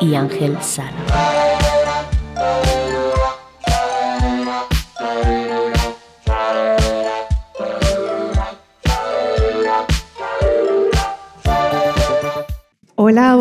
y Ángel Sala.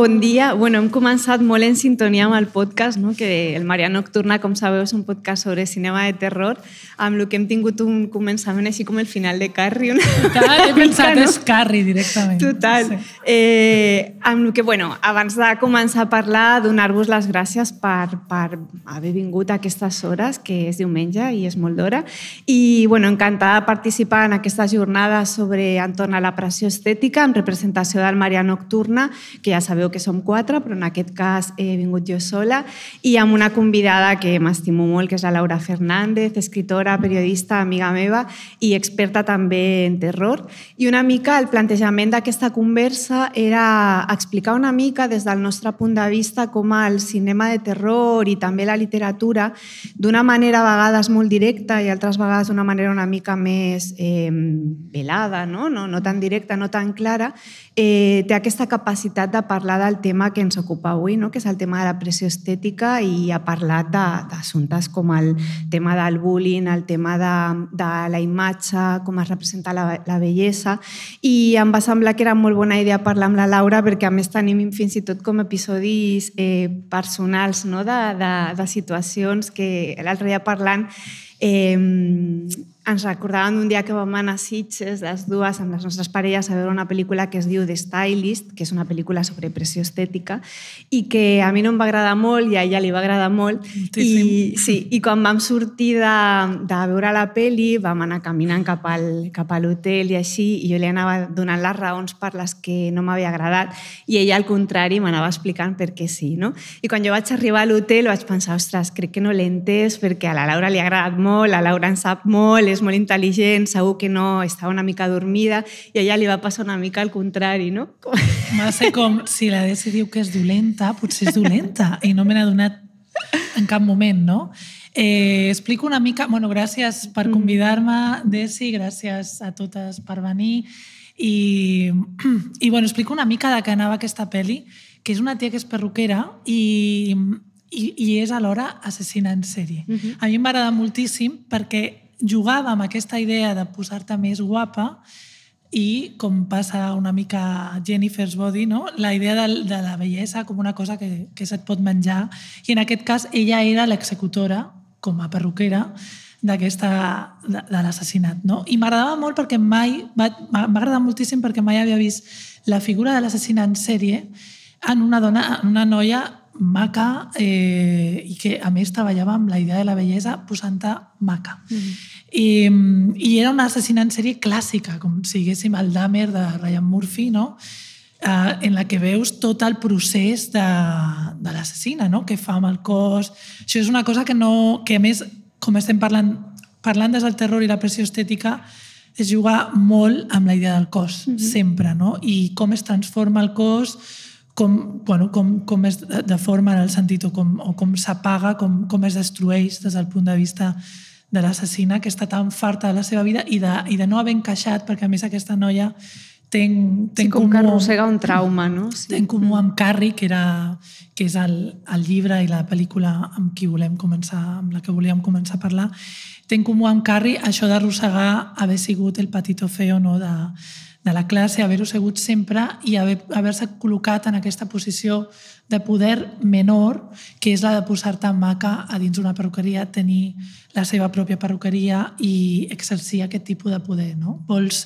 Bon dia. Bueno, hem començat molt en sintonia amb el podcast, no? que el Maria Nocturna, com sabeu, és un podcast sobre cinema de terror, amb el que hem tingut un començament així com el final de Carrie. Una... Total, he pensat no? és Carrie directament. Total. Sí. Eh, amb el que, bueno, abans de començar a parlar, donar-vos les gràcies per, per haver vingut a aquestes hores, que és diumenge i és molt d'hora, i bueno, encantada de participar en aquesta jornada sobre entorn a la pressió estètica, en representació del Maria Nocturna, que ja sabeu que som quatre, però en aquest cas he vingut jo sola, i amb una convidada que m'estimo molt, que és la Laura Fernández, escritora, periodista, amiga meva i experta també en terror. I una mica el plantejament d'aquesta conversa era explicar una mica des del nostre punt de vista com el cinema de terror i també la literatura, d'una manera a vegades molt directa i altres vegades d'una manera una mica més eh, velada, no? No, no tan directa, no tan clara, eh, té aquesta capacitat de parlar del tema que ens ocupa avui, no? que és el tema de la pressió estètica i ha parlat d'assumptes com el tema del bullying, el tema de, de la imatge, com es representa la, la bellesa i em va semblar que era molt bona idea parlar amb la Laura perquè a més tenim fins i tot com episodis eh, personals no? de, de, de situacions que l'altre dia parlant eh, ens recordàvem un dia que vam anar a Sitges, les dues, amb les nostres parelles, a veure una pel·lícula que es diu The Stylist, que és una pel·lícula sobre pressió estètica, i que a mi no em va agradar molt i a ella li va agradar molt. I, sí, I quan vam sortir de, de veure la pel·li, vam anar caminant cap al, cap a l'hotel i així, i jo li anava donant les raons per les que no m'havia agradat, i ella, al contrari, m'anava explicant per què sí. No? I quan jo vaig arribar a l'hotel vaig pensar, ostres, crec que no l'he entès perquè a la Laura li ha agradat molt, la Laura en sap molt, és molt intel·ligent, segur que no estava una mica dormida i a ella li va passar una mica al contrari, no? Va ser com, si la Desi diu que és dolenta, potser és dolenta i no me n'ha donat en cap moment, no? Eh, explico una mica... Bueno, gràcies per mm. convidar-me, Desi, gràcies a totes per venir. I, i bueno, explico una mica de què anava aquesta pel·li, que és una tia que és perruquera i, i, i és alhora assassina en sèrie. Uh -huh. A mi m'agrada moltíssim perquè jugava amb aquesta idea de posar-te més guapa i com passa una mica Jennifer's Body, no? la idea de, de la bellesa com una cosa que, que se't pot menjar. I en aquest cas ella era l'executora, com a perruquera, d'aquesta de, de l'assassinat. No? I m'agradava molt perquè mai, m'agrada moltíssim perquè mai havia vist la figura de l'assassinat en sèrie en una dona, en una noia maca eh, i que a més treballava amb la idea de la bellesa posant-te maca. Mm -hmm. I, I era una assassina en sèrie clàssica, com si diguéssim el Dahmer de Ryan Murphy, no? eh, en la que veus tot el procés de, de l'assassina, no? què fa amb el cos... Això és una cosa que, no, que a més, com estem parlant, parlant des del terror i la pressió estètica, és jugar molt amb la idea del cos, mm -hmm. sempre, no? I com es transforma el cos, com, bueno, com, com es deforma en el sentit o com, o com s'apaga, com, com es destrueix des del punt de vista de l'assassina que està tan farta de la seva vida i de, i de no haver encaixat, perquè a més aquesta noia té, té sí, com comú, que arrossega un trauma, no? Sí. Té en comú amb Carrie, que, era, que és el, el llibre i la pel·lícula amb qui volem començar, amb la que volíem començar a parlar, té en comú amb Carrie això d'arrossegar haver sigut el patito feo no? de, de la classe, haver-ho segut sempre i haver-se haver col·locat en aquesta posició de poder menor, que és la de posar-te en maca a dins una perruqueria, tenir la seva pròpia perruqueria i exercir aquest tipus de poder. No? Vols,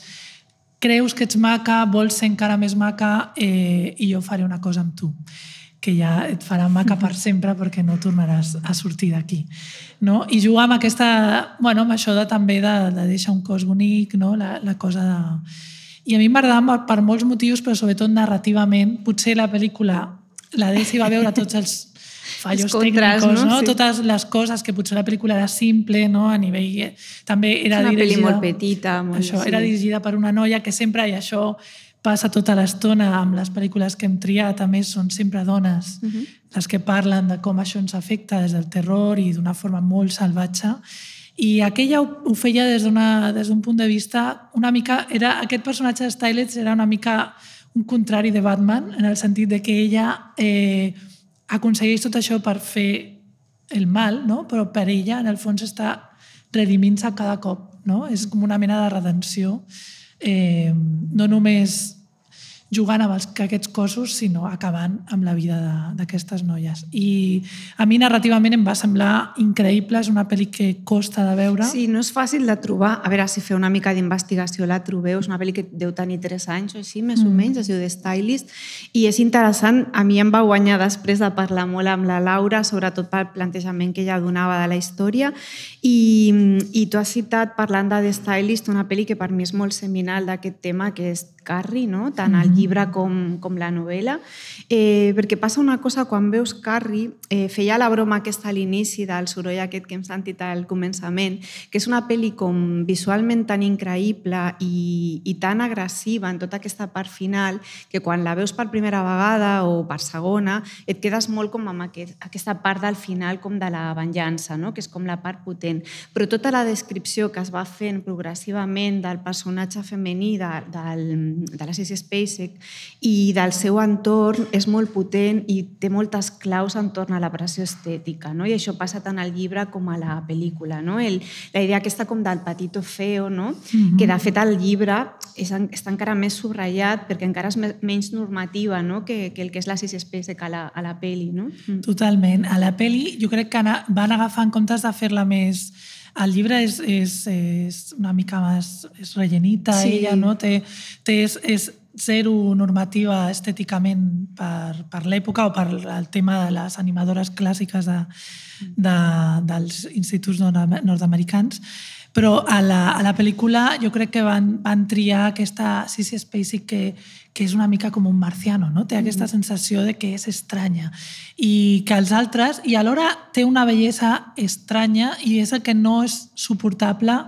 creus que ets maca, vols ser encara més maca eh, i jo faré una cosa amb tu que ja et farà maca per sempre perquè no tornaràs a sortir d'aquí. No? I jugar amb aquesta, bueno, amb això de, també de, de deixar un cos bonic, no? la, la cosa de i a mi m'agradava per molts motius, però sobretot narrativament. Potser la pel·lícula, la Desi va veure tots els, fallos contras, tècnics, no? no? Sí. Totes les coses que potser la pel·lícula era simple, no? A nivell... eh, També era És una dirigida... pel·li molt petita, molt- Això, sí. era dirigida per una noia que sempre, i això passa tota l'estona amb les pel·lícules que hem triat, a més són sempre dones Mhm. les que parlen de com això ens afecta des del terror i d'una forma molt salvatge. I aquella ho, feia des d'un punt de vista una mica... Era, aquest personatge de Stylets era una mica un contrari de Batman, en el sentit de que ella eh, aconsegueix tot això per fer el mal, no? però per ella, en el fons, està redimint-se cada cop. No? És com una mena de redenció, eh, no només jugant amb els, aquests cossos, sinó acabant amb la vida d'aquestes noies. I a mi narrativament em va semblar increïble, és una pel·li que costa de veure. Sí, no és fàcil de trobar. A veure si feu una mica d'investigació la trobeu. És una pel·li que deu tenir 3 anys o així, més mm. o menys, es diu The Stylist. I és interessant, a mi em va guanyar després de parlar molt amb la Laura, sobretot pel plantejament que ella donava de la història. I, i tu has citat, parlant de The Stylist, una pel·li que per mi és molt seminal d'aquest tema, que és Carrie, no? tant el llibre com, com la novel·la, eh, perquè passa una cosa, quan veus Carrie, eh, feia la broma aquesta a l'inici del soroll aquest que hem sentit al començament, que és una pel·li com visualment tan increïble i, i tan agressiva en tota aquesta part final, que quan la veus per primera vegada o per segona, et quedes molt com amb aquest, aquesta part del final com de la venjança, no? que és com la part potent. Però tota la descripció que es va fent progressivament del personatge femení de, del, de la Sissy Spacek i del seu entorn és molt potent i té moltes claus entorn a la pressió estètica, no? i això passa tant al llibre com a la pel·lícula. No? El, la idea aquesta com del petito feo, no? Mm -hmm. que de fet el llibre és, està encara més subratllat perquè encara és me- menys normativa no? que, que el que és la Sissy Spacek a la, a la pel·li. No? Mm. Totalment. A la peli jo crec que van agafar en comptes de fer-la més... El llibre és, és, és una mica més és rellenita, Sí. ella no? té, té, és, és zero normativa estèticament per, per l'època o per el tema de les animadores clàssiques de, de, dels instituts nord- nord-americans. Però a la, a la pel·lícula jo crec que van, van triar aquesta Sissy Spacek que, que és una mica com un marciano, no? té aquesta sensació de que és estranya i que els altres, i alhora té una bellesa estranya i és el que no és suportable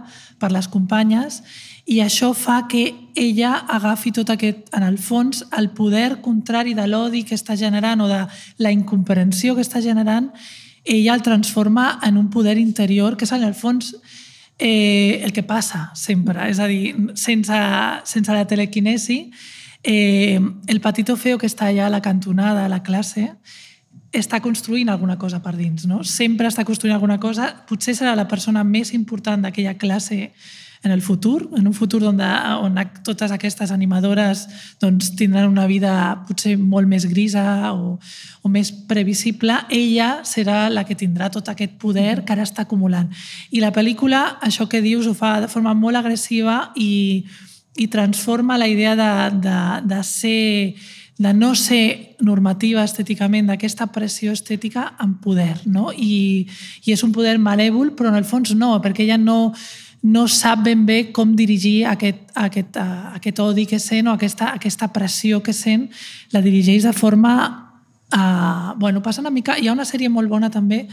per les companyes i això fa que ella agafi tot aquest, en el fons, el poder contrari de l'odi que està generant o de la incomprensió que està generant, ella el transforma en un poder interior que és en el fons eh, el que passa sempre. És a dir, sense, sense la telequinesi, eh, el petito feo que està allà a la cantonada, a la classe, està construint alguna cosa per dins. No? Sempre està construint alguna cosa. Potser serà la persona més important d'aquella classe en el futur, en un futur on, de, on totes aquestes animadores doncs, tindran una vida potser molt més grisa o, o més previsible, ella serà la que tindrà tot aquest poder que ara està acumulant. I la pel·lícula, això que dius, ho fa de forma molt agressiva i, i transforma la idea de, de, de ser de no ser normativa estèticament, d'aquesta pressió estètica en poder, no? I, I és un poder malèvol, però en el fons no, perquè ella no, no sap ben bé com dirigir aquest, aquest, uh, aquest odi que sent o aquesta, aquesta pressió que sent, la dirigeix de forma Uh, bueno, passa una mica... Hi ha una sèrie molt bona també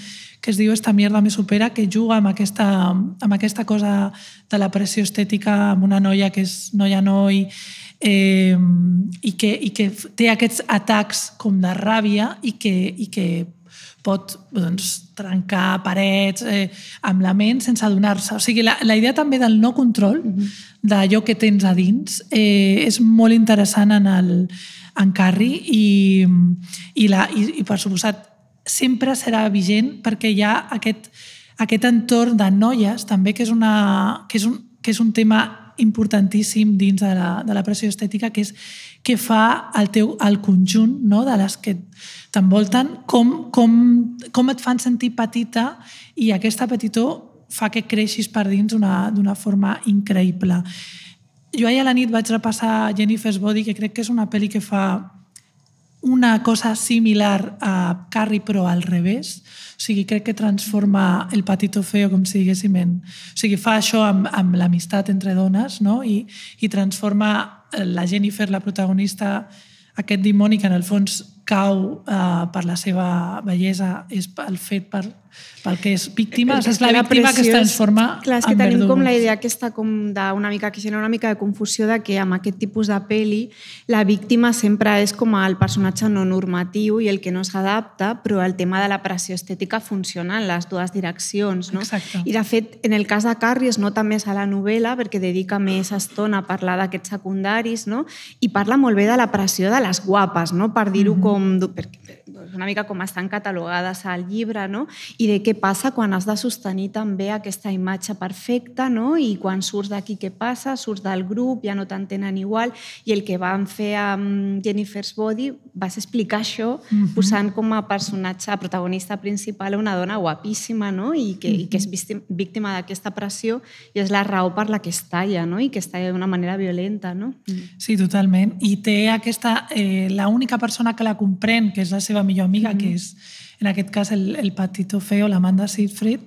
que es diu Esta mierda me supera, que juga amb aquesta, amb aquesta cosa de la pressió estètica amb una noia que és noia-noi eh, i, que, i que té aquests atacs com de ràbia i que, i que pot doncs, trencar parets eh, amb la ment sense adonar-se. O sigui, la, la idea també del no control d'allò que tens a dins eh, és molt interessant en el, en Carrie i, i, la, i, i per suposat sempre serà vigent perquè hi ha aquest, aquest entorn de noies també que és, una, que és, un, que és un tema importantíssim dins de la, de la pressió estètica que és que fa el teu el conjunt no, de les que t'envolten com, com, com et fan sentir petita i aquesta petitor fa que creixis per dins d'una forma increïble. Jo ahir a la nit vaig repassar Jennifer's Body, que crec que és una pel·li que fa una cosa similar a Carrie, però al revés. O sigui, crec que transforma el patito feo, com si diguéssim, en... O sigui, fa això amb, amb l'amistat entre dones, no? I, I transforma la Jennifer, la protagonista, aquest dimoni que en el fons cau uh, per la seva bellesa és el fet per, pel que és víctima, és, és la víctima que es transforma Clar, és que en tenim verdugo. com la idea aquesta com d'una mica, que genera una mica de confusió de que amb aquest tipus de peli la víctima sempre és com el personatge no normatiu i el que no s'adapta, però el tema de la pressió estètica funciona en les dues direccions. No? Exacte. I de fet, en el cas de Carrie es nota més a la novel·la perquè dedica més estona a parlar d'aquests secundaris no? i parla molt bé de la pressió de les guapes, no? per dir-ho mm -hmm. com... Perquè, una mica com estan catalogades al llibre, no? i de què passa quan has de sostenir també aquesta imatge perfecta no? i quan surts d'aquí què passa, surts del grup, ja no t'entenen igual, i el que vam fer amb Jennifer's Body vas explicar això mm -hmm. posant com a personatge protagonista principal una dona guapíssima no? I, que, mm -hmm. i que és víctima d'aquesta pressió i és la raó per la que es talla no? i que es talla d'una manera violenta. No? Sí, totalment. I té aquesta... Eh, l'única persona que la comprèn, que és la seva millor amiga, mm -hmm. que és, en aquest cas, el, el Patito Feo, l'Amanda Seyfried,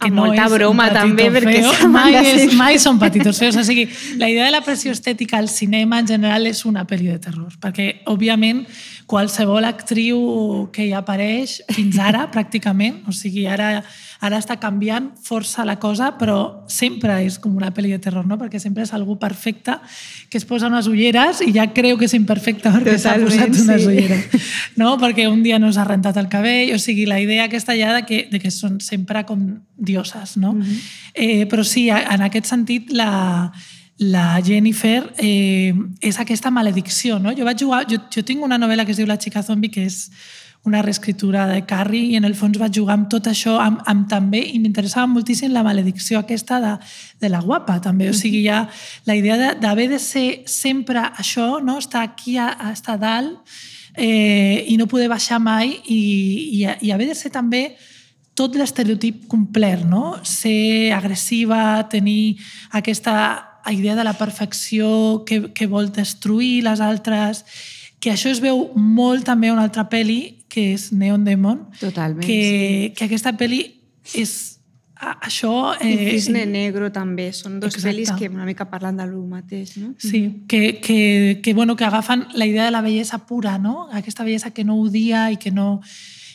que amb molta broma també, perquè feo, mai, és, mai són petitos feos. O sigui, la idea de la pressió estètica al cinema en general és una pel·li de terror, perquè, òbviament, qualsevol actriu que hi apareix fins ara, pràcticament, o sigui, ara, ara està canviant força la cosa, però sempre és com una pel·li de terror, no? perquè sempre és algú perfecte que es posa unes ulleres i ja creu que és imperfecte perquè s'ha posat unes sí. ulleres. No? Perquè un dia no s'ha rentat el cabell, o sigui, la idea aquesta ja de que, de que són sempre com dioses, no? Mm -hmm. eh, però sí, en aquest sentit, la, la Jennifer eh, és aquesta maledicció, no? Jo vaig jugar... Jo, jo tinc una novel·la que es diu La xica zombi, que és una reescritura de Carrie i en el fons vaig jugar amb tot això amb, amb també, i m'interessava moltíssim la maledicció aquesta de, de la guapa també, o sigui, ja la idea d'haver de, de ser sempre això, no? estar aquí a, a estar dalt eh, i no poder baixar mai i, i, i haver de ser també tot l'estereotip complet, no? Ser agressiva, tenir aquesta idea de la perfecció que, que vol destruir les altres, que això es veu molt també a una altra pel·li, que és Neon Demon, Totalment, que, sí. que aquesta pel·li és això... Eh, I Cisne Negro també, són dos exacte. pel·lis que una mica parlen de lo mateix, no? Sí, que, que, que, bueno, que agafen la idea de la bellesa pura, no? Aquesta bellesa que no odia i que no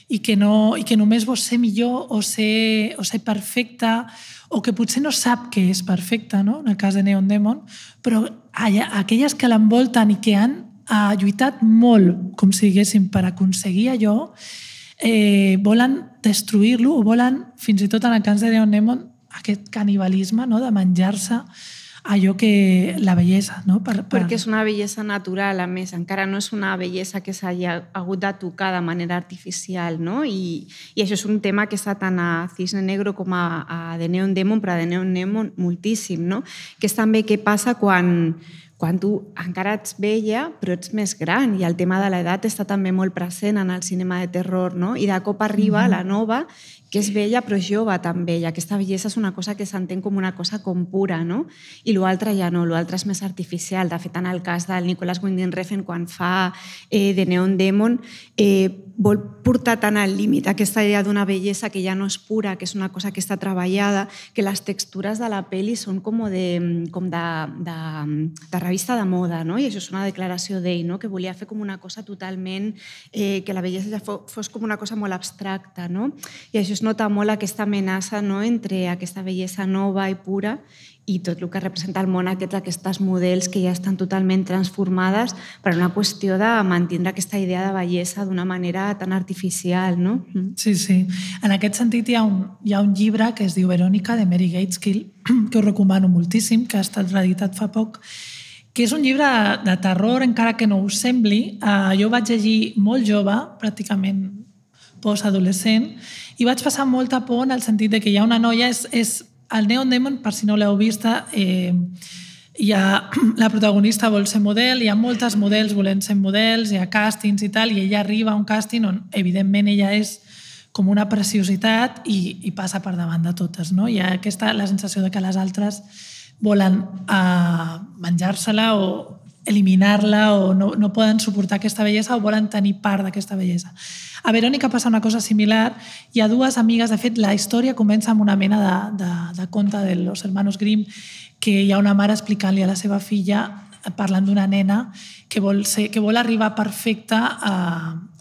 i que, no, i que només vol ser millor o ser, o ser perfecta o que potser no sap que és perfecta, no? en el cas de Neon Demon, però allà, aquelles que l'envolten i que han ha lluitat molt, com si diguéssim, per aconseguir allò, eh, volen destruir-lo o volen, fins i tot en el cas de Neon Demon, aquest canibalisme no? de menjar-se allò que la bellesa, no? Per, per... Perquè és una bellesa natural, a més, encara no és una bellesa que s'hagi hagut de tocar de manera artificial, no? I, I això és un tema que està tant a Cisne Negro com a, a The Neon Demon, però a The Neon Demon moltíssim, no? Que és també què passa quan, quan tu encara ets vella però ets més gran i el tema de l'edat està també molt present en el cinema de terror, no? I de cop arriba mm -hmm. la nova que és vella però jove també, i aquesta bellesa és una cosa que s'entén com una cosa com pura, no? I l'altre ja no, l'altre és més artificial. De fet, en el cas del Nicolas Winding Refn, quan fa eh, de Neon Demon, eh, vol portar tant al límit aquesta idea d'una bellesa que ja no és pura, que és una cosa que està treballada, que les textures de la pel·li són com de, com de, de, de revista de moda, no? I això és una declaració d'ell, no? Que volia fer com una cosa totalment... Eh, que la bellesa ja fos com una cosa molt abstracta, no? I això es nota molt aquesta amenaça no? entre aquesta bellesa nova i pura i tot el que representa el món aquest, aquestes models que ja estan totalment transformades per una qüestió de mantenir aquesta idea de bellesa d'una manera tan artificial, no? Sí, sí. En aquest sentit hi ha un, hi ha un llibre que es diu Verònica, de Mary Gateskill, que us recomano moltíssim, que ha estat reeditat fa poc, que és un llibre de terror, encara que no us sembli. Uh, jo vaig llegir molt jove, pràcticament postadolescent, i vaig passar molta por en el sentit de que hi ha una noia, és, és el Neon Demon, per si no l'heu vista, eh, hi ha, la protagonista vol ser model, hi ha moltes models volent ser models, hi ha càstings i tal, i ella arriba a un càsting on, evidentment, ella és com una preciositat i, i passa per davant de totes. No? Hi ha aquesta, la sensació de que les altres volen uh, menjar-se-la o eliminar-la o no, no poden suportar aquesta bellesa o volen tenir part d'aquesta bellesa. A Verònica passa una cosa similar. Hi ha dues amigues, de fet, la història comença amb una mena de, de, de conte de los hermanos Grimm que hi ha una mare explicant-li a la seva filla parlant d'una nena que vol, ser, que vol arribar perfecta a,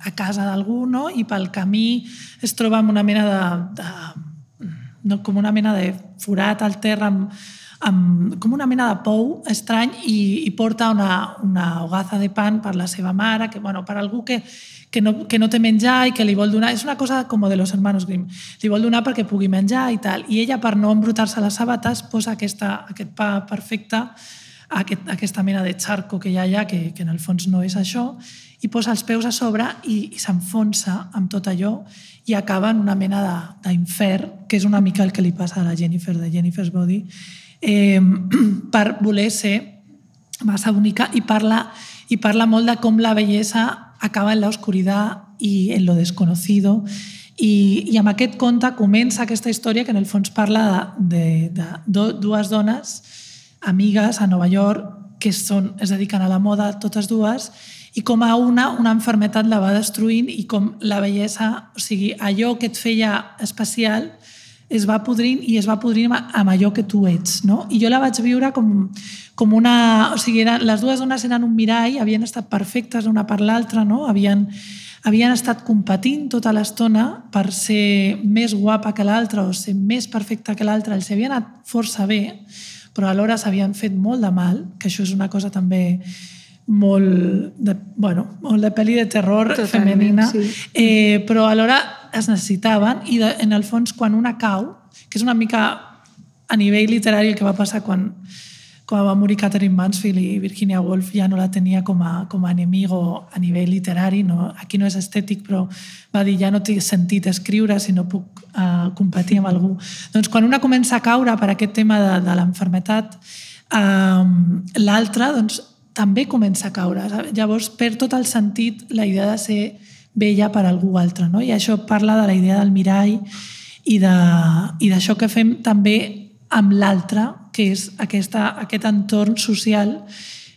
a casa d'algú no? i pel camí es troba amb una mena de, de no, com una mena de forat al terra amb, amb com una mena de pou estrany i, i porta una, una hogaza de pan per la seva mare, que, bueno, per algú que, que, no, que no té menjar i que li vol donar... És una cosa com de los hermanos Grimm. Li vol donar perquè pugui menjar i tal. I ella, per no embrutar-se les sabates, posa aquesta, aquest pa perfecte, aquest, aquesta mena de charco que hi ha allà, que, que en el fons no és això, i posa els peus a sobre i, i s'enfonsa amb tot allò i acaba en una mena d'infern, que és una mica el que li passa a la Jennifer, de Jennifer's Body, eh, per voler ser massa bonica i parla, i parla molt de com la bellesa acaba en la oscuridad i en lo desconocido. I, i amb aquest conte comença aquesta història que en el fons parla de, de, de dues dones amigues a Nova York que són, es dediquen a la moda totes dues i com a una, una enfermetat la va destruint i com la bellesa, o sigui, allò que et feia especial es va podrint i es va podrint amb allò que tu ets. No? I jo la vaig viure com, com una... O sigui, eren, les dues dones eren un mirall, havien estat perfectes una per l'altra, no? havien, havien estat competint tota l'estona per ser més guapa que l'altra o ser més perfecta que l'altra. Els havia anat força bé, però alhora s'havien fet molt de mal, que això és una cosa també molt de, bueno, molt de pel·li de terror Totalment, femenina, sí. eh, però alhora es necessitaven i de, en el fons quan una cau, que és una mica a nivell literari el que va passar quan, quan va morir Catherine Mansfield i Virginia Woolf ja no la tenia com a, com a enemigo a nivell literari, no, aquí no és estètic, però va dir ja no té sentit escriure si no puc uh, competir amb algú. Doncs quan una comença a caure per aquest tema de, de l'enfermetat, um, l'altra doncs, també comença a caure. Llavors perd tot el sentit la idea de ser vella per algú altre. No? I això parla de la idea del mirall i d'això que fem també amb l'altre, que és aquesta, aquest entorn social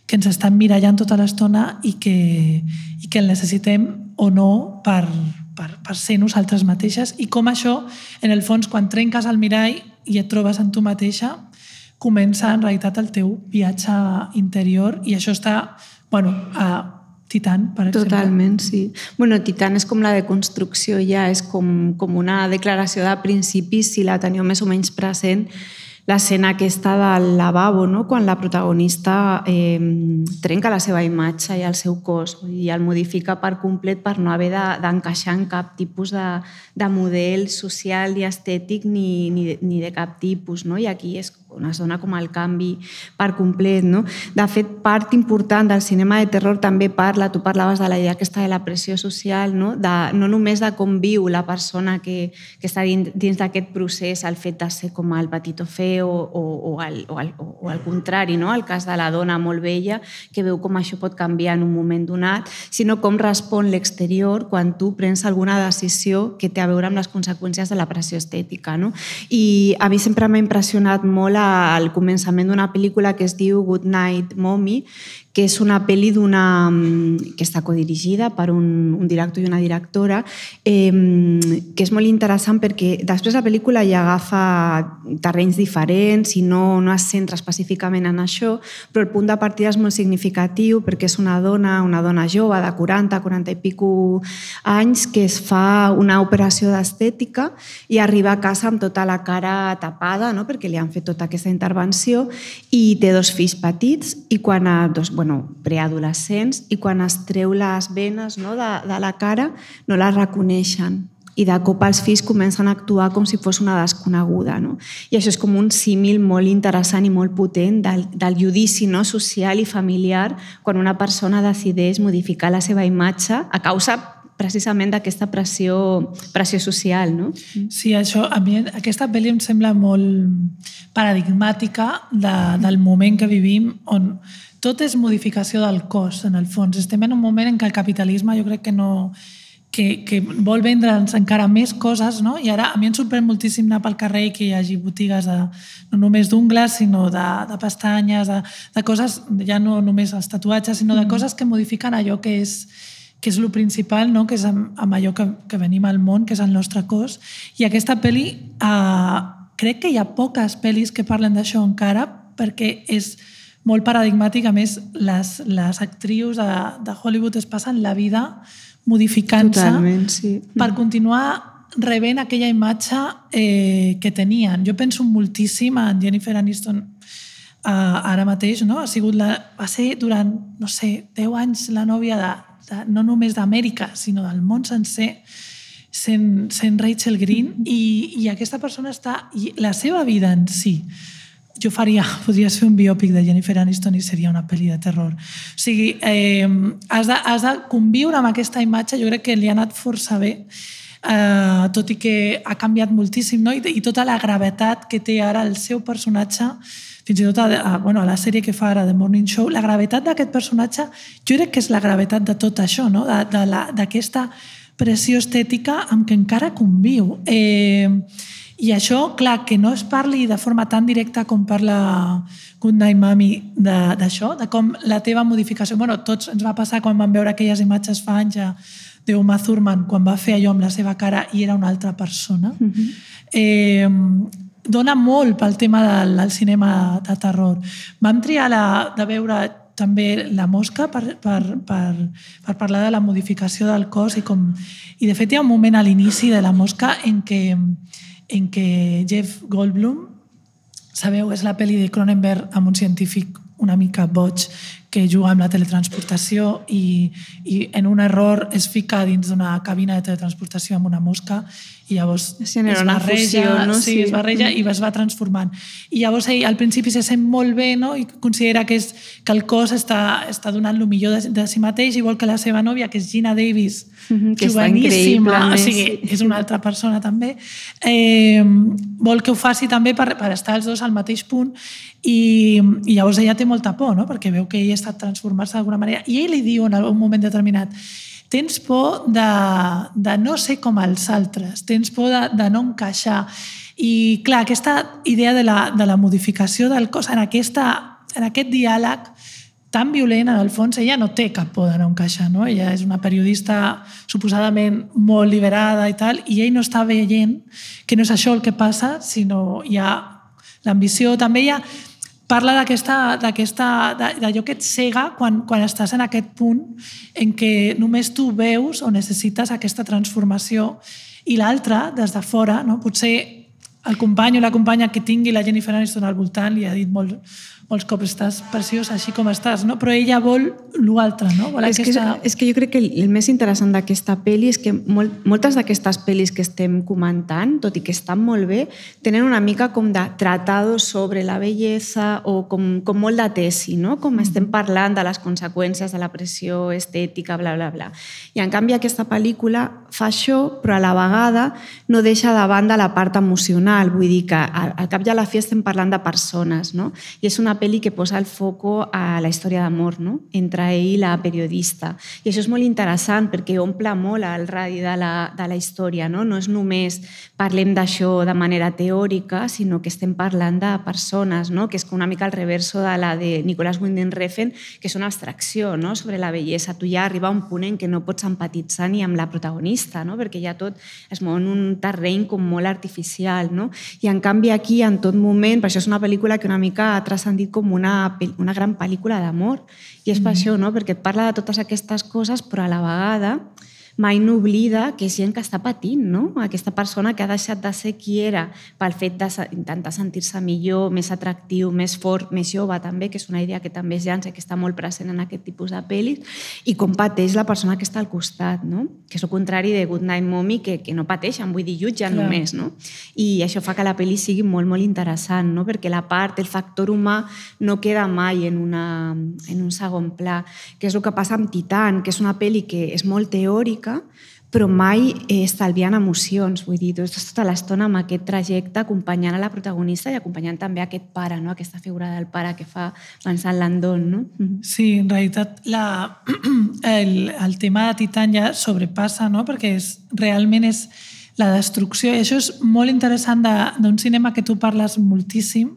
que ens estan mirallant tota l'estona i, que, i que el necessitem o no per, per, per ser nosaltres mateixes i com això, en el fons, quan trenques el mirall i et trobes en tu mateixa, comença en realitat el teu viatge interior i això està bueno, a, Titan, per exemple. Totalment, sí. Bueno, Titan és com la de construcció ja, és com, com una declaració de principis, si la teniu més o menys present, l'escena aquesta del lavabo, no? quan la protagonista eh, trenca la seva imatge i el seu cos i el modifica per complet per no haver d'encaixar de, en cap tipus de, de model social i estètic ni, ni, ni de cap tipus. No? I aquí és on es dona com el canvi per complet. No? De fet, part important del cinema de terror també parla, tu parlaves de la idea aquesta de la pressió social, no, de, no només de com viu la persona que, que està dins, d'aquest procés, el fet de ser com el petit o feo o, o, el, o, el, o el contrari, no? el cas de la dona molt vella, que veu com això pot canviar en un moment donat, sinó com respon l'exterior quan tu prens alguna decisió que té a veure amb les conseqüències de la pressió estètica. No? I a mi sempre m'ha impressionat molt al començament d'una pel·lícula que es diu Good Night Mommy, que és una pel·li d'una mm, que està codirigida per un, un director i una directora, eh, que és molt interessant perquè després la pel·lícula ja agafa terrenys diferents i no, no es centra específicament en això, però el punt de partida és molt significatiu perquè és una dona, una dona jove de 40, 40 i pico anys que es fa una operació d'estètica i arriba a casa amb tota la cara tapada no? perquè li han fet tota aquesta intervenció i té dos fills petits i quan a dos, bueno, bueno, preadolescents i quan es treu les venes no, de, de la cara no les reconeixen i de cop els fills comencen a actuar com si fos una desconeguda. No? I això és com un símil molt interessant i molt potent del, del judici no? social i familiar quan una persona decideix modificar la seva imatge a causa precisament d'aquesta pressió, pressió social. No? Sí, això, a mi aquesta pel·li em sembla molt paradigmàtica de, del moment que vivim on tot és modificació del cos, en el fons. Estem en un moment en què el capitalisme jo crec que no que, que vol vendre'ns encara més coses, no? I ara a mi em sorprèn moltíssim anar pel carrer i que hi hagi botigues de, no només d'ungles, sinó de, de pestanyes, de, de coses, ja no només els tatuatges, sinó de mm. coses que modifiquen allò que és, que és el principal, no? que és amb, amb allò que, que venim al món, que és el nostre cos. I aquesta pel·li, eh, crec que hi ha poques pel·lis que parlen d'això encara, perquè és molt paradigmàtic. A més, les, les actrius de, de Hollywood es passen la vida modificant-se sí. per continuar rebent aquella imatge eh, que tenien. Jo penso moltíssim en Jennifer Aniston eh, ara mateix, no? Ha sigut la, va ser durant, no sé, 10 anys la nòvia de, de, no només d'Amèrica, sinó del món sencer, sent, sent Rachel Green, i, i aquesta persona està... I la seva vida en si, jo faria, podries fer un biòpic de Jennifer Aniston i seria una pel·li de terror. O sigui, eh, has, de, has de conviure amb aquesta imatge, jo crec que li ha anat força bé, eh, tot i que ha canviat moltíssim, no? I, i tota la gravetat que té ara el seu personatge, fins i tot a, a, bueno, a la sèrie que fa ara, The Morning Show, la gravetat d'aquest personatge, jo crec que és la gravetat de tot això, no? d'aquesta pressió estètica amb què encara conviu. Eh, i això, clar, que no es parli de forma tan directa com parla Night Mami d'això, de, de com la teva modificació... bueno, tots ens va passar quan vam veure aquelles imatges fa anys d'Uma Thurman, quan va fer allò amb la seva cara i era una altra persona. Mm -hmm. eh, dona molt pel tema del, del cinema de terror. Vam triar la, de veure també La Mosca per, per, per, per parlar de la modificació del cos i com... I de fet hi ha un moment a l'inici de La Mosca en què en què Jeff Goldblum, sabeu, és la pel·li de Cronenberg amb un científic una mica boig que juga amb la teletransportació i, i en un error es fica dins d'una cabina de teletransportació amb una mosca i llavors sí, es barreja, fusió, no? sí, sí, es barreja i es va transformant. I llavors ell al principi se sent molt bé no? i considera que, és, que el cos està, està donant el millor de, de si mateix i vol que la seva nòvia, que és Gina Davis, que joveníssima, o sigui, és una altra persona també, eh, vol que ho faci també per, per estar els dos al mateix punt i, i llavors ella té molta por, no? perquè veu que ell està transformar-se d'alguna manera i ell li diu en un moment determinat tens por de, de no ser com els altres, tens por de, de no encaixar. I clar, aquesta idea de la, de la modificació del cos en, aquesta, en aquest diàleg tan violent, en el fons, ella no té cap por de no encaixar, no? Ella és una periodista suposadament molt liberada i tal, i ell no està veient que no és això el que passa, sinó hi ha l'ambició, també hi ha parla d'allò que et cega quan, quan estàs en aquest punt en què només tu veus o necessites aquesta transformació i l'altre, des de fora, no? potser el company o la companya que tingui la Jennifer Aniston al voltant li ha dit molt, molts cops estàs preciós així com estàs, no? però ella vol l'altre, no? Vol és, aquesta... que, és que jo crec que el més interessant d'aquesta pel·li és que molt, moltes d'aquestes pel·lis que estem comentant, tot i que estan molt bé, tenen una mica com de tratado sobre la bellesa o com, com molt de tesi, no? com mm estem parlant de les conseqüències de la pressió estètica, bla, bla, bla. I en canvi aquesta pel·lícula fa això, però a la vegada no deixa de banda la part emocional, vull dir que al cap i a la fi estem parlant de persones, no? I és una pel·li que posa el foco a la història d'amor no? entre ell i la periodista. I això és molt interessant perquè omple molt el radi de la, de la història. No? no és només parlem d'això de manera teòrica, sinó que estem parlant de persones, no? que és una mica el reverso de la de Nicolás Winding Refn, que és una abstracció no? sobre la bellesa. Tu ja arriba a un punt en què no pots empatitzar ni amb la protagonista, no? perquè ja tot es mou en un terreny com molt artificial. No? I en canvi aquí, en tot moment, per això és una pel·lícula que una mica ha transcendit com una, una gran pel·lícula d'amor. I és mm. per això, no? perquè et parla de totes aquestes coses, però a la vegada mai no oblida que és gent que està patint, no? Aquesta persona que ha deixat de ser qui era pel fet d'intentar sentir-se millor, més atractiu, més fort, més jove també, que és una idea que també es llança, que està molt present en aquest tipus de pel·lis, i com pateix la persona que està al costat, no? Que és el contrari de Good Night Mommy, que, que no pateixen, vull dir, jutgen Clar. només, no? I això fa que la pel·li sigui molt, molt interessant, no? Perquè la part, el factor humà, no queda mai en, una, en un segon pla, que és el que passa amb Titan, que és una pel·li que és molt teòrica, música, però mai eh, estalviant emocions. Vull dir, tu estàs tota l'estona amb aquest trajecte acompanyant a la protagonista i acompanyant també aquest pare, no? aquesta figura del pare que fa pensar Landon. No? Mm-hmm. Sí, en realitat la, el, el tema de Titan ja sobrepassa, no? perquè és, realment és la destrucció. I això és molt interessant d'un cinema que tu parles moltíssim,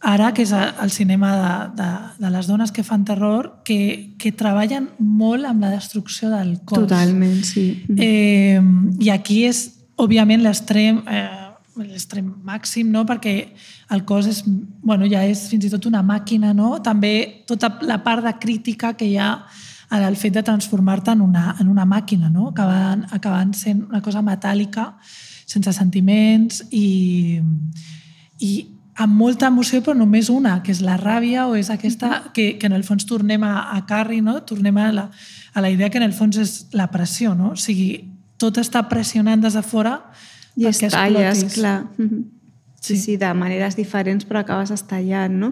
ara, que és el cinema de, de, de les dones que fan terror, que, que treballen molt amb la destrucció del cos. Totalment, sí. Eh, I aquí és, òbviament, l'extrem... Eh, l'extrem màxim, no? perquè el cos és, bueno, ja és fins i tot una màquina, no? també tota la part de crítica que hi ha en el fet de transformar-te en, una, en una màquina, no? acabant, acabant sent una cosa metàl·lica, sense sentiments i, i amb molta emoció, però només una, que és la ràbia o és aquesta, que, que en el fons tornem a, a Carri, no? tornem a la, a la idea que en el fons és la pressió, no? o sigui, tot està pressionant des de fora i perquè estalles, explotis. clar. Mhm. Sí, sí, de maneres diferents, però acabes estallant, no?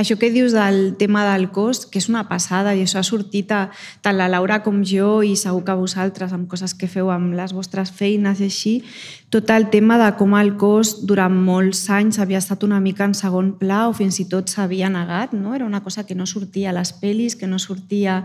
Això que dius del tema del cos, que és una passada, i això ha sortit a, tant la Laura com jo, i segur que vosaltres, amb coses que feu amb les vostres feines i així, tot el tema de com el cos durant molts anys havia estat una mica en segon pla o fins i tot s'havia negat, no? Era una cosa que no sortia a les pel·lis, que no sortia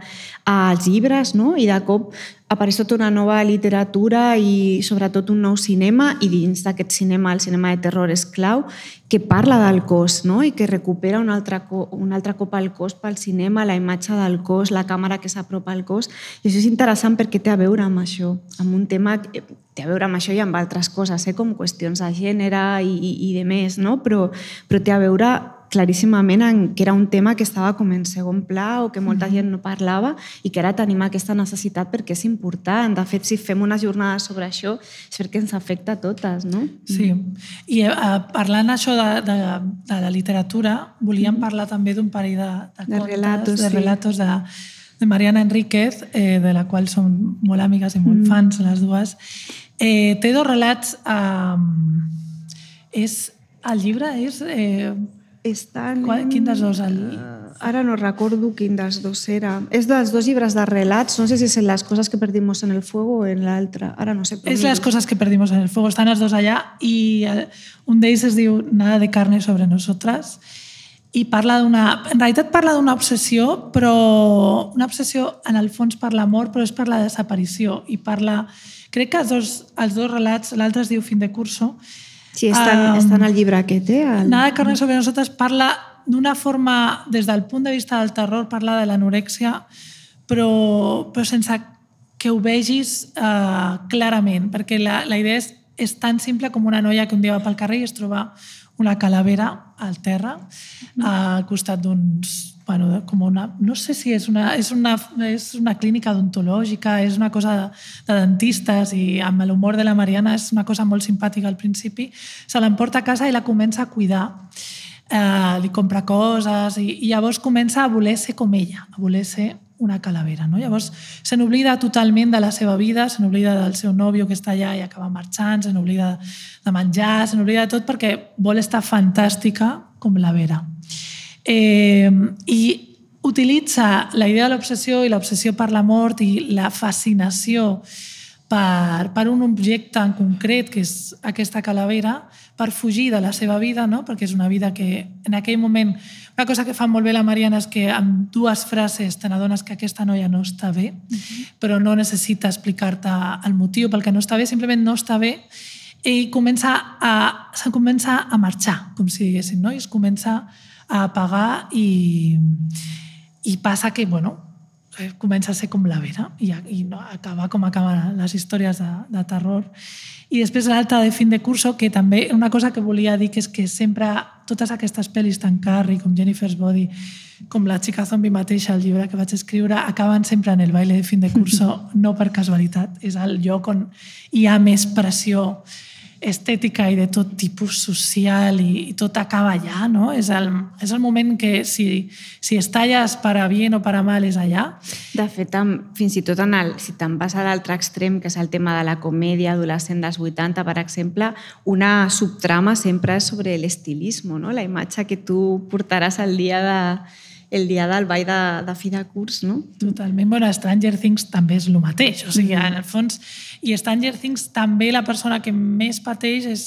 als llibres, no? I de cop apareix tota una nova literatura i sobretot un nou cinema i dins d'aquest cinema, el cinema de terror és clau, que parla del cos no? i que recupera un altre, co un altre cop el cos pel cinema, la imatge del cos, la càmera que s'apropa al cos. I això és interessant perquè té a veure amb això, amb un tema que té a veure amb això i amb altres coses, eh? com qüestions de gènere i, i, i de més, no? però, però té a veure claríssimament en que era un tema que estava com en segon pla o que molta gent no parlava i que ara tenim aquesta necessitat perquè és important. De fet, si fem una jornada sobre això és perquè ens afecta a totes, no? Sí, i eh, parlant això de, de, de la literatura, volíem parlar també d'un parell de, de, De contes, relatos, de sí. relatos de, de Mariana Enríquez, eh, de la qual som molt amigues i molt fans, les dues. Eh, té dos relats... Eh, és, el llibre és... Eh, Estan... qual, quin dels dos? El, Ara no recordo quin dels dos era. És dels dos llibres de relats, no sé si és en les coses que perdimos en el fuego o en l'altre. Ara no sé. és les coses que perdimos en el fuego. Estan els dos allà i eh, un d'ells es diu Nada de carne sobre nosotras i parla d'una... En realitat parla d'una obsessió, però una obsessió en el fons per l'amor, però és per la desaparició i parla... Crec que els dos, els dos relats, l'altre es diu Fin de curso, Sí, estan, Um, estan al llibre aquest, eh? El... Nada de carne sobre nosotras parla d'una forma, des del punt de vista del terror, parla de l'anorèxia, però, però sense que ho vegis eh, clarament, perquè la, la idea és, és tan simple com una noia que un dia va pel carrer i es troba una calavera al terra al costat d'uns bueno, com una, no sé si és una, és una, és una clínica odontològica, és una cosa de, de dentistes i amb l'humor de la Mariana és una cosa molt simpàtica al principi, se l'emporta a casa i la comença a cuidar. Eh, li compra coses i, i llavors comença a voler ser com ella, a voler ser una calavera. No? Llavors se n'oblida totalment de la seva vida, se n'oblida del seu nòvio que està allà i acaba marxant, se n'oblida de menjar, se n'oblida de tot perquè vol estar fantàstica com la Vera. Eh, I utilitza la idea de l'obsessió i l'obsessió per la mort i la fascinació per, per un objecte en concret, que és aquesta calavera, per fugir de la seva vida, no? perquè és una vida que en aquell moment... Una cosa que fa molt bé la Mariana és que amb dues frases te n'adones que aquesta noia no està bé, però no necessita explicar-te el motiu pel que no està bé, simplement no està bé i comença a, se comença a marxar, com si diguéssim, no? i es comença a apagar i, i passa que, bueno, comença a ser com la Vera i, i no, acaba com acaben les històries de, de terror. I després l'altra de fin de curso, que també una cosa que volia dir que és que sempre totes aquestes pel·lis tan Carrie com Jennifer's Body, com la xica zombi mateixa, el llibre que vaig escriure, acaben sempre en el baile de fin de curso, no per casualitat. És el lloc on hi ha més pressió estètica i de tot tipus social i, i tot acaba allà, no? És el, és el moment que si, si estalles per a bien o per a mal és allà. De fet, fins i tot en el, si te'n vas a l'altre extrem, que és el tema de la comèdia adolescent dels 80, per exemple, una subtrama sempre és sobre l'estilisme, no? la imatge que tu portaràs el dia, de, el dia del ball de, de fi de curs. No? Totalment. Bueno, Stranger Things també és el mateix. O sigui, en el fons... I Stranger Things també la persona que més pateix és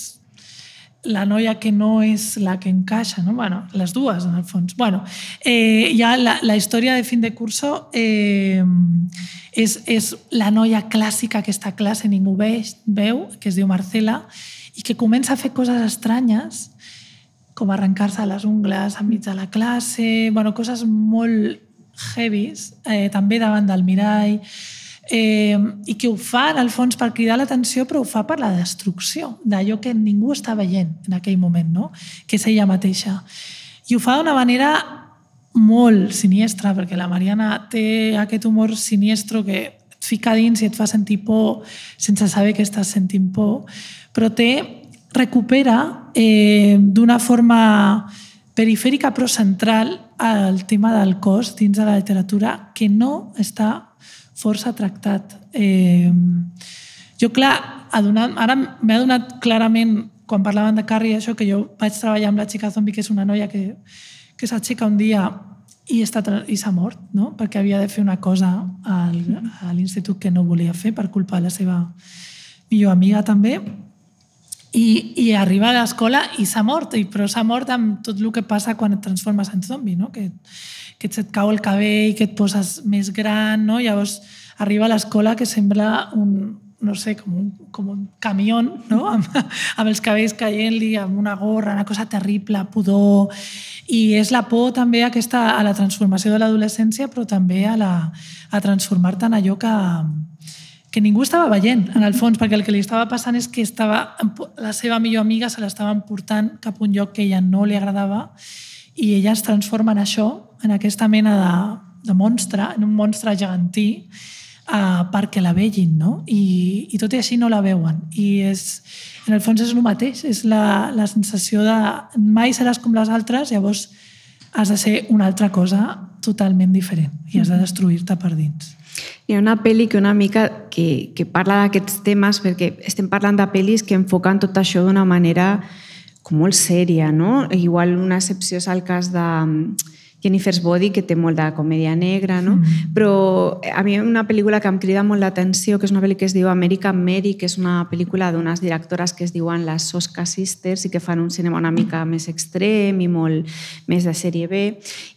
la noia que no és la que encaixa, no? Bueno, les dues, en el fons. Bueno, eh, ja la, la història de fin de curso eh, és, és la noia clàssica que està a classe, ningú veu, veu, que es diu Marcela, i que comença a fer coses estranyes, com arrencar-se les ungles enmig de la classe, bueno, coses molt heavies, eh, també davant del mirall, eh, i que ho fa, en el fons, per cridar l'atenció, però ho fa per la destrucció d'allò que ningú està veient en aquell moment, no? que és ella mateixa. I ho fa d'una manera molt siniestra, perquè la Mariana té aquest humor siniestro que et fica dins i et fa sentir por sense saber que estàs sentint por, però té, recupera eh, d'una forma perifèrica però central el tema del cos dins de la literatura que no està força tractat. Eh, jo, clar, adonat, ara m'he adonat clarament, quan parlaven de Carrie, això, que jo vaig treballar amb la xica zombi, que és una noia que, que s'aixeca un dia i està i s'ha mort, no? perquè havia de fer una cosa al, a l'institut que no volia fer per culpa de la seva millor amiga també i, i arriba a l'escola i s'ha mort, i, però s'ha mort amb tot el que passa quan et transformes en zombi, no? que, que se't cau el cabell, que et poses més gran, no? llavors arriba a l'escola que sembla un, no sé, com un, com un camió, no? amb, amb els cabells caient-li, amb una gorra, una cosa terrible, pudor... I és la por també aquesta, a la transformació de l'adolescència, però també a, la, a transformar-te en allò que, que ningú estava veient, en el fons, perquè el que li estava passant és que estava, la seva millor amiga se l'estava portant cap a un lloc que ella no li agradava i ella es transforma en això, en aquesta mena de, de monstre, en un monstre gegantí, uh, perquè la vegin, no? I, I tot i així no la veuen. I és, en el fons és el mateix, és la, la sensació de mai seràs com les altres, llavors has de ser una altra cosa totalment diferent i has de destruir-te per dins. Hi ha una pel·li que una mica que, que parla d'aquests temes perquè estem parlant de pel·lis que enfoquen tot això d'una manera com molt sèria, no? Igual una excepció és el cas de Jennifer's Body, que té molt de comèdia negra, no? Mm. Però eh, a mi una pel·lícula que em crida molt l'atenció, que és una pel·lícula que es diu American Mary, que és una pel·lícula d'unes directores que es diuen les Soska Sisters i que fan un cinema una mica més extrem i molt més de sèrie B.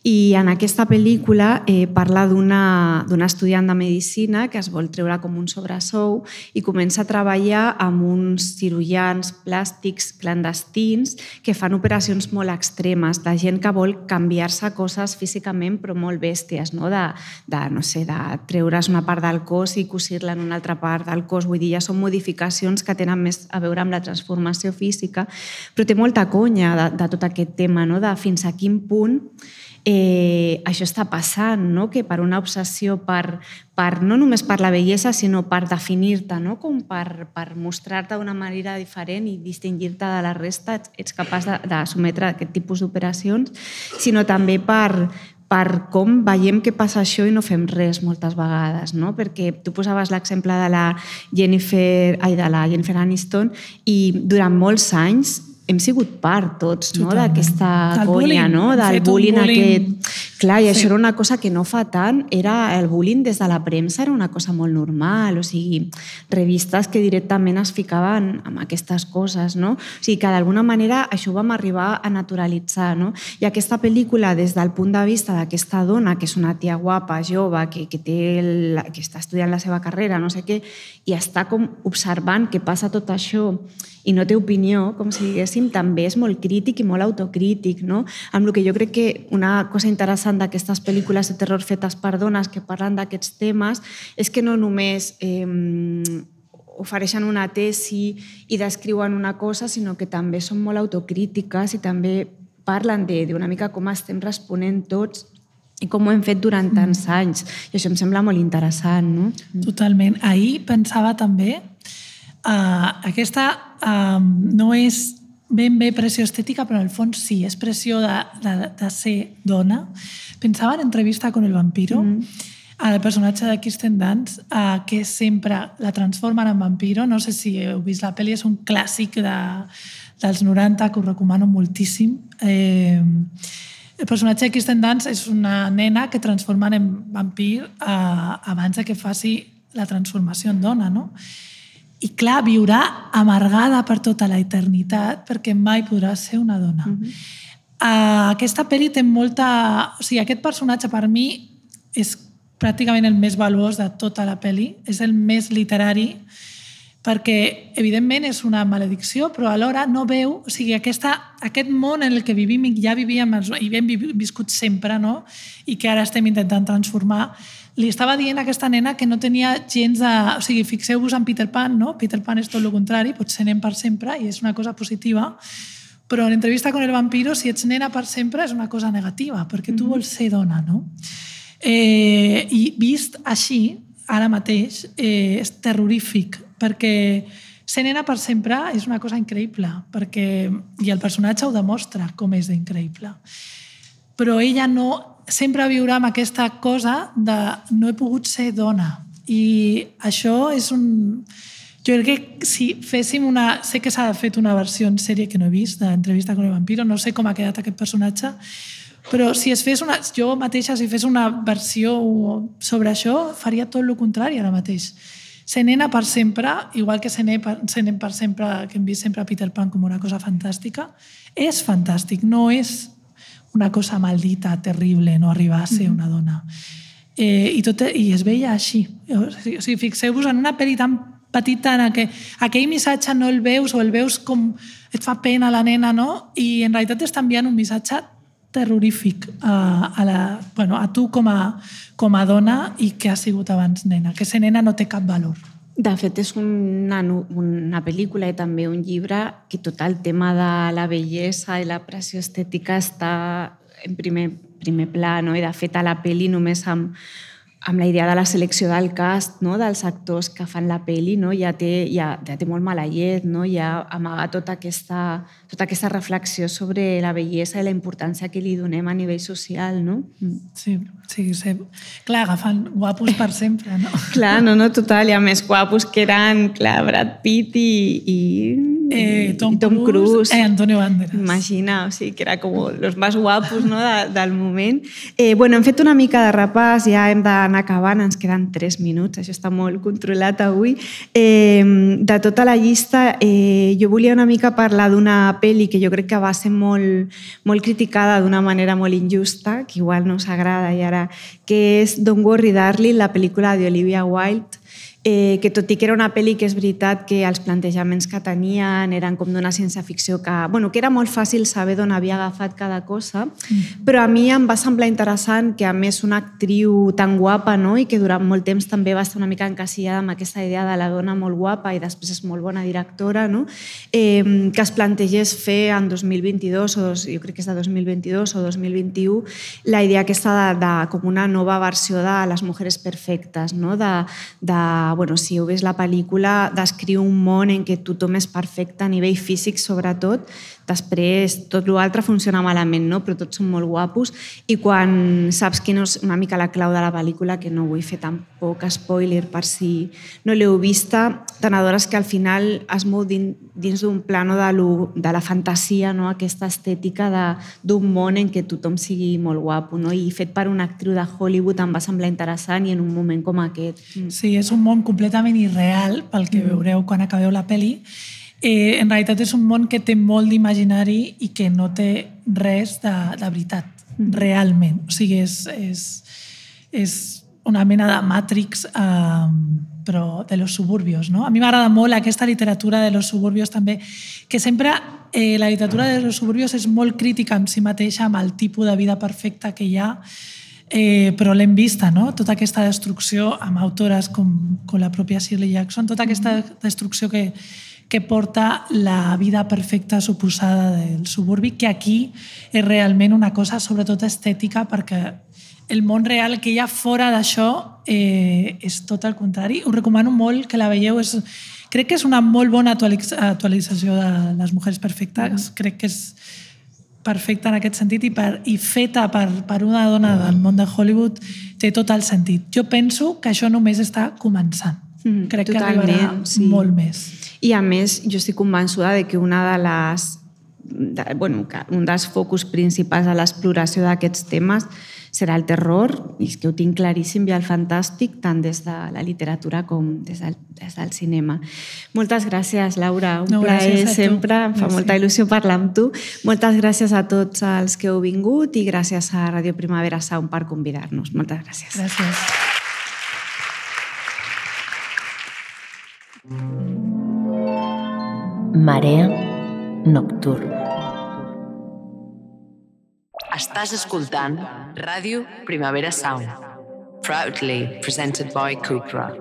I en aquesta pel·lícula eh, parla d'una estudiant de Medicina que es vol treure com un sobresou i comença a treballar amb uns cirurgians plàstics clandestins que fan operacions molt extremes, de gent que vol canviar-se coses coses físicament però molt bèsties, no? De, de, no sé, de treure's una part del cos i cosir-la en una altra part del cos. Vull dir, ja són modificacions que tenen més a veure amb la transformació física, però té molta conya de, de tot aquest tema, no? de fins a quin punt eh, això està passant, no? que per una obsessió per, per, no només per la bellesa, sinó per definir-te, no? com per, per mostrar-te d'una manera diferent i distingir-te de la resta, ets, ets capaç de, de sometre aquest tipus d'operacions, sinó també per, per com veiem que passa això i no fem res moltes vegades, no? Perquè tu posaves l'exemple de la Jennifer, ai, de la Jennifer Aniston i durant molts anys hem sigut part tots no? d'aquesta conya, no? del bullying, bullying aquest. Clar, i sí. això era una cosa que no fa tant, era el bullying des de la premsa era una cosa molt normal, o sigui, revistes que directament es ficaven amb aquestes coses, no? O sigui, que d'alguna manera això ho vam arribar a naturalitzar, no? I aquesta pel·lícula, des del punt de vista d'aquesta dona, que és una tia guapa, jove, que, que, té el, que està estudiant la seva carrera, no sé què, i està com observant que passa tot això i no té opinió, com si diguéssim, també és molt crític i molt autocrític, no? Amb el que jo crec que una cosa interessant d'aquestes pel·lícules de terror fetes per dones que parlen d'aquests temes és que no només eh, ofereixen una tesi i descriuen una cosa, sinó que també són molt autocrítiques i també parlen d'una mica com estem responent tots i com ho hem fet durant tants anys. I això em sembla molt interessant, no? Totalment. Ahir pensava també Uh, aquesta uh, no és ben bé pressió estètica, però en el fons sí, és pressió de, de, de ser dona. Pensava en entrevista con el vampiro, mm -hmm. el personatge de Kirsten Dunst, uh, que sempre la transformen en vampiro. No sé si heu vist la pel·li, és un clàssic de, dels 90 que us recomano moltíssim. Eh, el personatge de Kirsten Dunst és una nena que transformen en vampir uh, abans de que faci la transformació en dona, no? I clar, viurà amargada per tota la eternitat perquè mai podrà ser una dona. Mm -hmm. uh, aquesta pel·li té molta... O sigui, aquest personatge per mi és pràcticament el més valuós de tota la pel·li. És el més literari perquè evidentment és una maledicció, però alhora no veu, o sigui, aquesta, aquest món en el que vivim i ja vivíem i hem viscut sempre, no? i que ara estem intentant transformar, li estava dient a aquesta nena que no tenia gens de... O sigui, fixeu-vos en Peter Pan, no? Peter Pan és tot el contrari, potser anem per sempre i és una cosa positiva, però en entrevista con el vampiro, si ets nena per sempre, és una cosa negativa, perquè tu vols ser dona, no? Eh, I vist així, ara mateix, eh, és terrorífic, perquè ser nena per sempre és una cosa increïble, perquè, i el personatge ho demostra com és d'increïble. Però ella no, sempre viurà amb aquesta cosa de no he pogut ser dona. I això és un... Jo crec que si féssim una... Sé que s'ha fet una versió en sèrie que no he vist, d'entrevista con el vampiro, no sé com ha quedat aquest personatge, però si es fes una... Jo mateixa, si fes una versió sobre això, faria tot el contrari ara mateix ser nena per sempre, igual que ser nen per, ser nen per sempre, que hem vist sempre a Peter Pan com una cosa fantàstica, és fantàstic, no és una cosa maldita, terrible, no arribar a ser mm -hmm. una dona. Eh, i, tot, I es veia així. O sigui, fixeu-vos en una pel·li tan petita en què aquell missatge no el veus o el veus com et fa pena la nena, no? I en realitat està enviant un missatge terrorífic a, a, la, bueno, a tu com a, com a dona i que ha sigut abans nena, que ser nena no té cap valor. De fet, és una, una pel·lícula i també un llibre que tot el tema de la bellesa i la pressió estètica està en primer, primer pla, no? i de fet a la pel·li només amb amb la idea de la selecció del cast, no? dels actors que fan la pel·li, no? ja, té, ja, ja té molt mala llet, no? ja amaga tota aquesta, tota aquesta reflexió sobre la bellesa i la importància que li donem a nivell social. No? Mm. Sí, sí, sí. Clar, agafant guapos per sempre, no? clar, no, no, total, i a més guapos que eren, clar, Brad Pitt i, i eh, Tom, Tom Cruise, Cruise eh, Antonio Banderas. Imagina, o sigui, que era com los más guapos no, de, del moment. Eh, bueno, hem fet una mica de repàs, ja hem d'anar acabant, ens queden 3 minuts, això està molt controlat avui. Eh, de tota la llista, eh, jo volia una mica parlar d'una pel·li que jo crec que va ser molt, molt criticada d'una manera molt injusta, que igual no us agrada i ara, que és Don't Worry Darling, la pel·lícula d'Olivia Wilde, eh, que tot i que era una pel·li que és veritat que els plantejaments que tenien eren com d'una ciència-ficció que, bueno, que era molt fàcil saber d'on havia agafat cada cosa, mm. però a mi em va semblar interessant que a més una actriu tan guapa no? i que durant molt temps també va estar una mica encasillada amb aquesta idea de la dona molt guapa i després és molt bona directora, no? eh, que es plantegés fer en 2022 o dos, jo crec que és de 2022 o 2021 la idea aquesta de, de com una nova versió de les mujeres perfectes, no? de, de bueno, si heu vist la pel·lícula, descriu un món en què tothom és perfecte a nivell físic, sobretot. Després, tot l'altre funciona malament, no? però tots són molt guapos. I quan saps quina és una mica la clau de la pel·lícula, que no vull fer tampoc spoiler per si no l'heu vista, t'adones que al final es mou dins, dins d'un plano de, lo, de la fantasia, no? aquesta estètica d'un món en què tothom sigui molt guapo. No? I fet per una actriu de Hollywood em va semblar interessant i en un moment com aquest. Sí, és un món completament irreal pel que mm. veureu quan acabeu la pel·li. Eh, en realitat és un món que té molt d'imaginari i que no té res de, de veritat, mm. realment. O sigui, és, és, és una mena de Matrix, eh, però de los suburbios. No? A mi m'agrada molt aquesta literatura de los suburbios també, que sempre eh, la literatura de los suburbios és molt crítica amb si mateixa, amb el tipus de vida perfecta que hi ha, eh, però l'hem vista, no? tota aquesta destrucció amb autores com, com la pròpia Shirley Jackson, tota aquesta mm-hmm. destrucció que, que porta la vida perfecta suposada del suburbi, que aquí és realment una cosa sobretot estètica perquè el món real que hi ha fora d'això eh, és tot el contrari. Us recomano molt que la veieu. És, crec que és una molt bona actualització de les Mujeres Perfectes. Mm. Crec que és perfecta en aquest sentit i, per, i feta per, per una dona del món de Hollywood té tot el sentit. Jo penso que això només està començant. Mm, Crec totalment, que arribarà sí. molt més. I a més, jo estic convençuda de que una de les de, bueno, un dels focus principals a l'exploració d'aquests temes serà el terror, i és que ho tinc claríssim, i el fantàstic, tant des de la literatura com des del, des del cinema. Moltes gràcies, Laura. Un no, plaer sempre. Em fa gràcies. molta il·lusió parlar amb tu. Moltes gràcies a tots els que heu vingut i gràcies a Ràdio Primavera Sound per convidar-nos. Moltes gràcies. Gràcies. Marea nocturna. Estàs escoltant Ràdio Primavera Sound, proudly presented by Cupra.